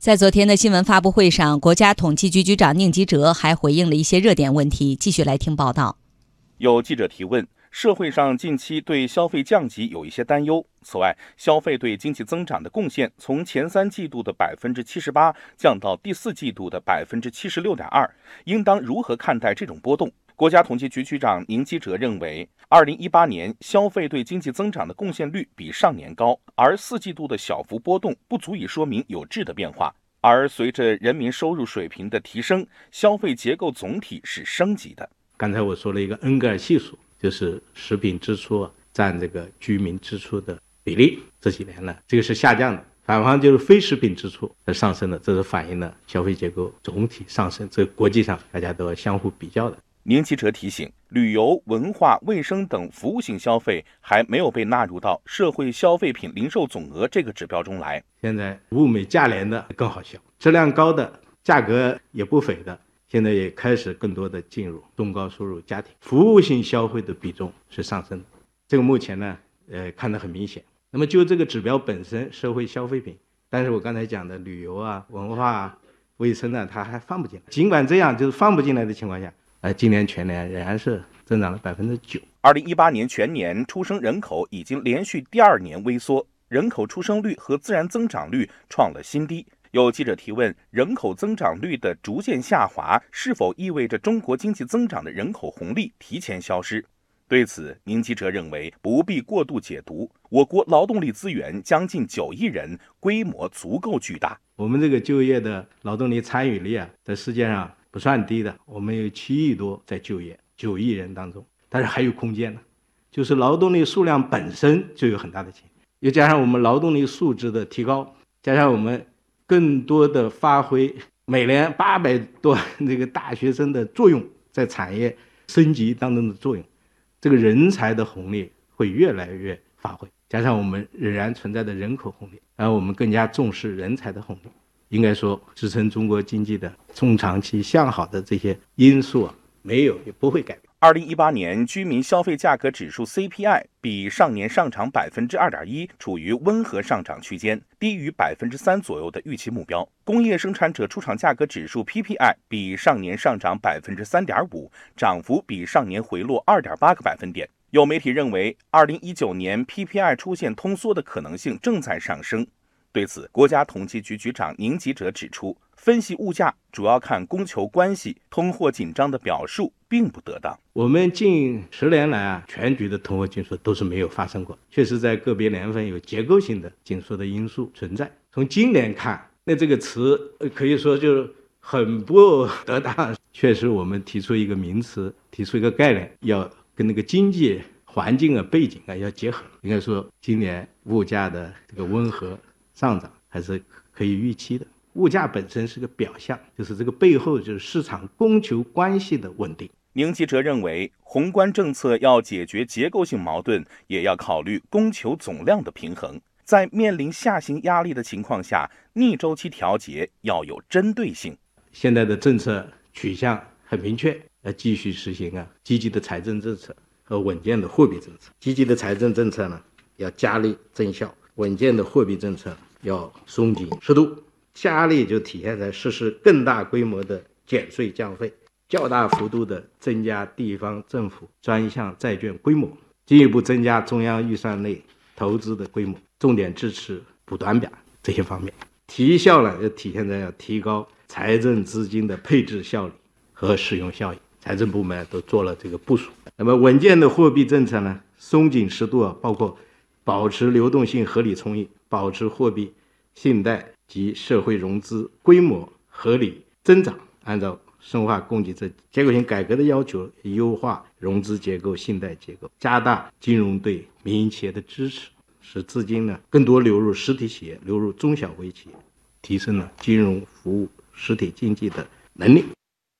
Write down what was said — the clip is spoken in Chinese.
在昨天的新闻发布会上，国家统计局局长宁吉喆还回应了一些热点问题。继续来听报道。有记者提问。社会上近期对消费降级有一些担忧。此外，消费对经济增长的贡献从前三季度的百分之七十八降到第四季度的百分之七十六点二，应当如何看待这种波动？国家统计局局长宁吉喆认为，二零一八年消费对经济增长的贡献率比上年高，而四季度的小幅波动不足以说明有质的变化。而随着人民收入水平的提升，消费结构总体是升级的。刚才我说了一个恩格尔系数。就是食品支出占这个居民支出的比例，这几年呢，这个是下降的。反方就是非食品支出在上升的，这是反映了消费结构总体上升。这国际上大家都要相互比较的。宁吉喆提醒，旅游、文化、卫生等服务性消费还没有被纳入到社会消费品零售总额这个指标中来。现在物美价廉的更好销，质量高的，价格也不菲的。现在也开始更多的进入中高收入家庭，服务性消费的比重是上升的，这个目前呢，呃，看得很明显。那么就这个指标本身，社会消费品，但是我刚才讲的旅游啊、文化、啊、卫生呢，它还放不进来。尽管这样，就是放不进来的情况下，呃，今年全年仍然是增长了百分之九。二零一八年全年出生人口已经连续第二年微缩，人口出生率和自然增长率创了新低。有记者提问：人口增长率的逐渐下滑，是否意味着中国经济增长的人口红利提前消失？对此，宁吉喆认为不必过度解读。我国劳动力资源将近九亿人，规模足够巨大。我们这个就业的劳动力参与率啊，在世界上不算低的。我们有七亿多在就业，九亿人当中，但是还有空间呢。就是劳动力数量本身就有很大的潜力，又加上我们劳动力素质的提高，加上我们。更多的发挥每年八百多 这个大学生的作用，在产业升级当中的作用，这个人才的红利会越来越发挥。加上我们仍然存在的人口红利，然后我们更加重视人才的红利，应该说支撑中国经济的中长期向好的这些因素啊，没有也不会改变。二零一八年居民消费价格指数 CPI 比上年上涨百分之二点一，处于温和上涨区间，低于百分之三左右的预期目标。工业生产者出厂价格指数 PPI 比上年上涨百分之三点五，涨幅比上年回落二点八个百分点。有媒体认为，二零一九年 PPI 出现通缩的可能性正在上升。对此，国家统计局局长宁吉喆指出，分析物价主要看供求关系，通货紧张的表述并不得当。我们近十年来啊，全局的通货紧缩都是没有发生过，确实在个别年份有结构性的紧缩的因素存在。从今年看，那这个词可以说就是很不 得当。确实，我们提出一个名词，提出一个概念，要跟那个经济环境啊、背景啊要结合。应该说，今年物价的这个温和。上涨还是可以预期的。物价本身是个表象，就是这个背后就是市场供求关系的稳定。宁吉喆认为，宏观政策要解决结构性矛盾，也要考虑供求总量的平衡。在面临下行压力的情况下，逆周期调节要有针对性。现在的政策取向很明确，要继续实行啊积极的财政政策和稳健的货币政策。积极的财政政策呢，要加力增效；稳健的货币政策。要松紧适度，加力就体现在实施更大规模的减税降费，较大幅度的增加地方政府专项债券规模，进一步增加中央预算内投资的规模，重点支持补短板这些方面。提效呢，就体现在要提高财政资金的配置效率和使用效益，财政部门都做了这个部署。那么稳健的货币政策呢，松紧适度啊，包括保持流动性合理充裕。保持货币、信贷及社会融资规模合理增长，按照深化供给侧结构性改革的要求，优化融资结构、信贷结构，加大金融对民营企业的支持，使资金呢更多流入实体企业、流入中小微企业，提升了金融服务实体经济的能力。